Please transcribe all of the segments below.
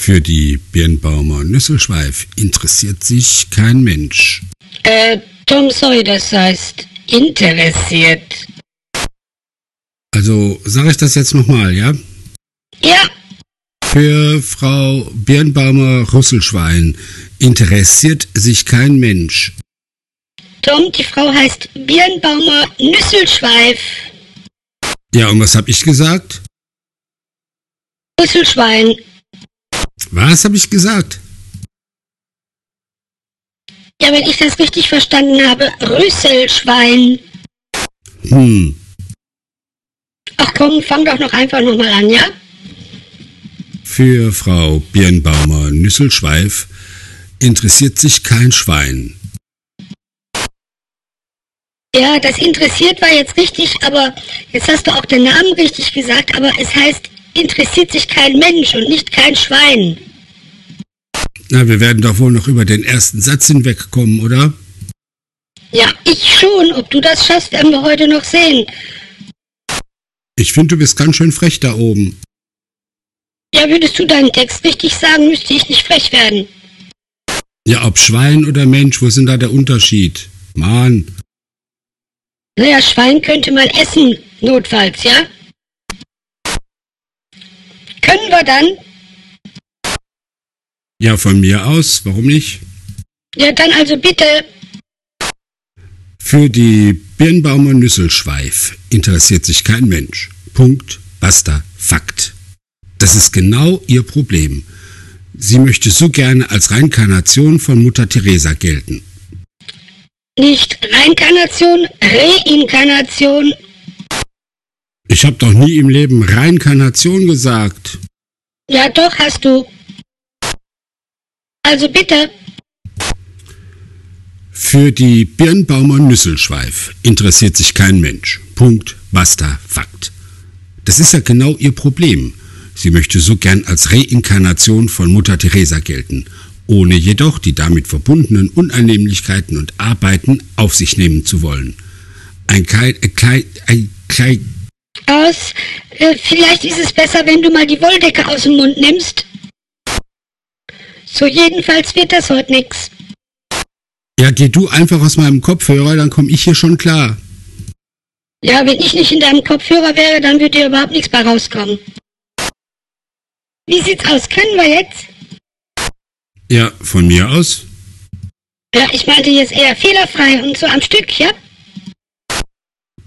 Für die Birnbaumer Nüsselschweif interessiert sich kein Mensch. Äh, Tom Sawyer, das heißt interessiert. Also sage ich das jetzt nochmal, ja? Ja, Für Frau Birnbaumer Rüsselschwein interessiert sich kein Mensch. Tom, die Frau heißt Birnbaumer Nüsselschweif. Ja, und was hab ich gesagt? Nüsselschwein. Was hab ich gesagt? Ja, wenn ich das richtig verstanden habe, Rüsselschwein. Hm, Ach komm, fang doch noch einfach nochmal an, ja? für Frau Birnbaumer Nüsselschweif interessiert sich kein Schwein. Ja, das interessiert war jetzt richtig, aber jetzt hast du auch den Namen richtig gesagt, aber es heißt, interessiert sich kein Mensch und nicht kein Schwein. Na, wir werden doch wohl noch über den ersten Satz hinwegkommen, oder? Ja, ich schon. Ob du das schaffst, werden wir heute noch sehen. Ich finde, du bist ganz schön frech da oben. Ja, würdest du deinen Text richtig sagen, müsste ich nicht frech werden. Ja, ob Schwein oder Mensch, wo sind da der Unterschied? Mann, Naja, Schwein könnte man essen, notfalls, ja? Können wir dann? ja, von mir aus, warum nicht? Ja, dann also bitte. Für die Birnbaumer Nüsselschweif interessiert sich kein Mensch. Punkt, basta, Fakt. Das ist genau ihr Problem. Sie möchte so gerne als Reinkarnation von Mutter Teresa gelten. Nicht Reinkarnation, Reinkarnation. Ich habe doch nie im Leben Reinkarnation gesagt. Ja, doch, hast du. Also bitte. Für die Birnbaumer Nüsselschweif interessiert sich kein Mensch. Punkt, basta, Fakt. Das ist ja genau ihr Problem. Sie möchte so gern als Reinkarnation von Mutter Teresa gelten, ohne jedoch die damit verbundenen Unannehmlichkeiten und Arbeiten auf sich nehmen zu wollen. Ein klein, ein klein, ein klein, Aus. Äh, vielleicht ist es besser, wenn du mal die Wolldecke aus dem Mund nimmst. So, jedenfalls wird das heute nix. ja, geh du einfach aus meinem Kopfhörer, dann komm ich hier schon klar. Ja, wenn ich nicht in deinem Kopfhörer wäre, dann würde dir überhaupt nichts bei rauskommen. Wie sieht's aus? Können wir jetzt? Ja, von mir aus. Ja, ich meinte jetzt eher fehlerfrei und so am Stück, ja?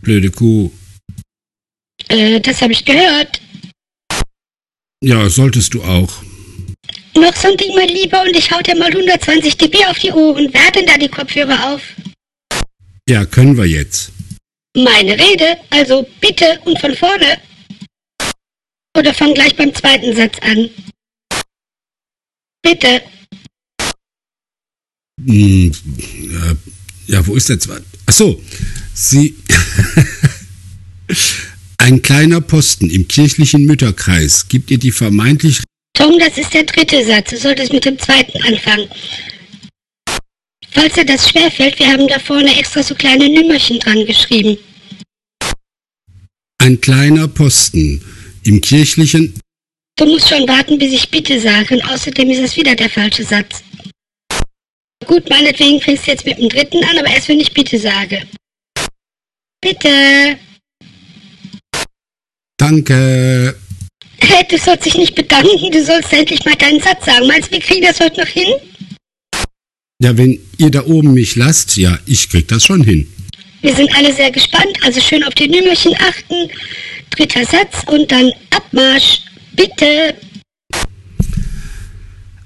Blöde Kuh. Äh, das habe ich gehört. Ja, solltest du auch. Noch so ein Ding, mein Lieber, und ich hau dir mal 120 dB auf die Ohren. Wer hat denn da die Kopfhörer auf? Ja, können wir jetzt. Meine Rede, also bitte und von vorne. Oder fang gleich beim zweiten Satz an. Bitte. Hm, ja, ja, wo ist der zweite? Ach so, Sie. Ein kleiner Posten im kirchlichen Mütterkreis gibt ihr die vermeintlich. Tom, das ist der dritte Satz. Du solltest mit dem zweiten anfangen. Falls dir das schwerfällt, wir haben da vorne extra so kleine Nümmerchen dran geschrieben. Ein kleiner Posten im kirchlichen. Du musst schon warten, bis ich bitte sage. Und außerdem ist es wieder der falsche Satz. Gut, meinetwegen fängst du jetzt mit dem dritten an, aber erst wenn ich bitte sage. Bitte. Danke. Hey, du sollst dich nicht bedanken, du sollst endlich mal deinen Satz sagen. Meinst du, wir kriegen das heute noch hin? Ja, wenn ihr da oben mich lasst, ja, ich krieg das schon hin. Wir sind alle sehr gespannt, also schön auf die Nümmerchen achten. Dritter Satz und dann Abmarsch. Bitte.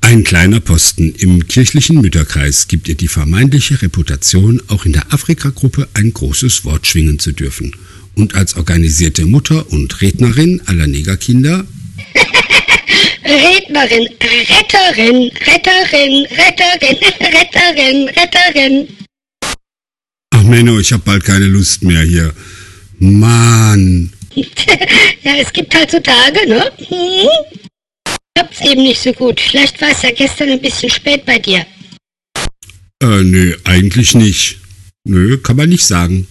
Ein kleiner Posten im kirchlichen Mütterkreis gibt ihr die vermeintliche Reputation, auch in der Afrika-Gruppe ein großes Wort schwingen zu dürfen. Und als organisierte Mutter und Rednerin aller Negerkinder Rednerin, Retterin, Retterin, Retterin, Retterin, Retterin. Ach Menno, ich hab bald keine Lust mehr hier. Mann. ja, es gibt halt so Tage, ne? Hm? Hab's eben nicht so gut. Vielleicht war es ja gestern ein bisschen spät bei dir. Äh, nö, eigentlich nicht. Nö, kann man nicht sagen.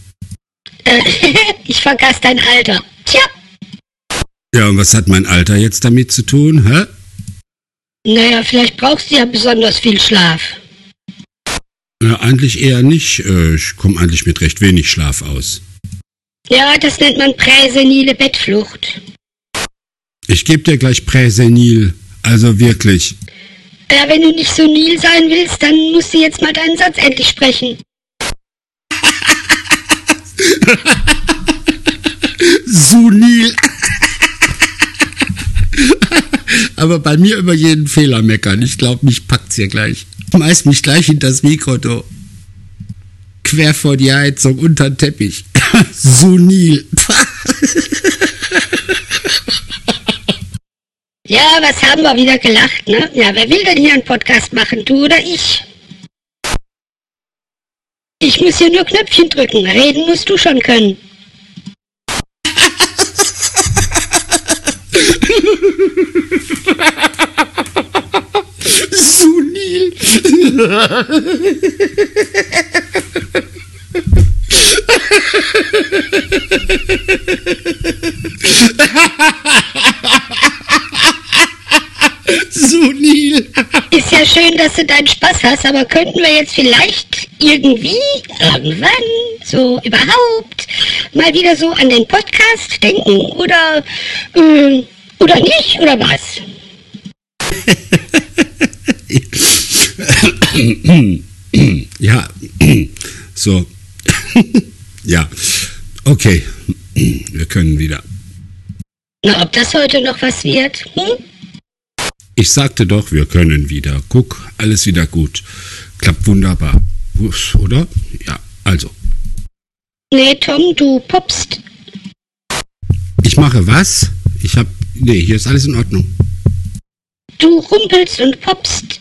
Vergaß dein Alter. Tja. Ja, und was hat mein Alter jetzt damit zu tun, hä? Naja, vielleicht brauchst du ja besonders viel Schlaf. Ja, eigentlich eher nicht. Äh, ich komme eigentlich mit recht wenig Schlaf aus. Ja, das nennt man präsenile Bettflucht. Ich geb dir gleich präsenil. Also wirklich. Ja, wenn du nicht so nil sein willst, dann musst du jetzt mal deinen Satz endlich sprechen. Sunil. Aber bei mir über jeden Fehler meckern. Ich glaube, mich packt's hier gleich. Schmeiß mich gleich hinter das Mikro, du. Quer vor die Heizung, unter den Teppich. Sunil. Ja, was haben wir wieder gelacht, ne? Ja, wer will denn hier einen Podcast machen, du oder ich? Ich muss hier nur Knöpfchen drücken. Reden musst du schon können. Sunil. Sunil. Ist ja schön, dass du deinen Spaß hast, aber könnten wir jetzt vielleicht irgendwie, irgendwann, so überhaupt, mal wieder so an den Podcast denken? Oder, äh, oder nicht? Oder was? Ja, so. Ja, okay. Wir können wieder. Na, ob das heute noch was wird? Hm? Ich sagte doch, wir können wieder. Guck, alles wieder gut. Klappt wunderbar. Oder? Ja, also. Nee, Tom, du popst. Ich mache was? Ich hab. Nee, hier ist alles in Ordnung. Du rumpelst und popst.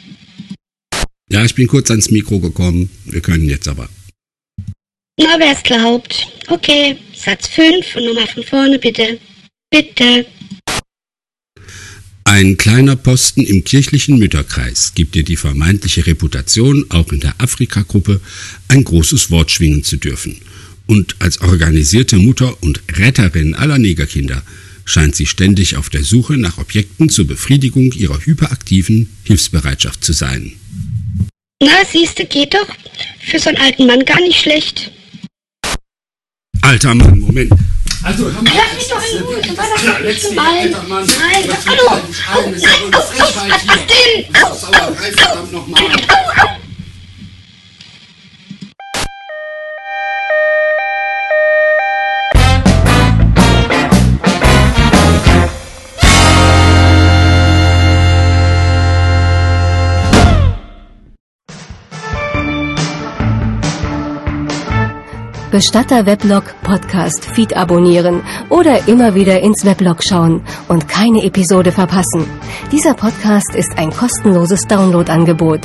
Ja, ich bin kurz ans Mikro gekommen. Wir können jetzt aber. Na, wer's glaubt. Okay, Satz 5 und nochmal von vorne, bitte. Bitte. Ein kleiner Posten im kirchlichen Mütterkreis gibt dir die vermeintliche Reputation, auch in der Afrika-Gruppe ein großes Wort schwingen zu dürfen. Und als organisierte Mutter und Retterin aller Negerkinder scheint sie ständig auf der Suche nach Objekten zur Befriedigung ihrer hyperaktiven Hilfsbereitschaft zu sein. Na, siehste, geht doch. Für so einen alten Mann gar nicht schlecht. Alter Mann, Moment. Also, hör mal, Lass mich doch in Ruhe, das war doch nicht. Nein, hallo. Au, nein, au, au, was, was denn? Au, au, au, au, au. Bestatter Weblog Podcast Feed abonnieren oder immer wieder ins Weblog schauen und keine Episode verpassen. Dieser Podcast ist ein kostenloses Downloadangebot.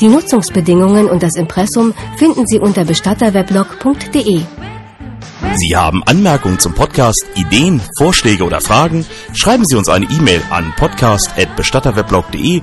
Die Nutzungsbedingungen und das Impressum finden Sie unter bestatterweblog.de. Sie haben Anmerkungen zum Podcast, Ideen, Vorschläge oder Fragen? Schreiben Sie uns eine E-Mail an podcast@bestatterweblog.de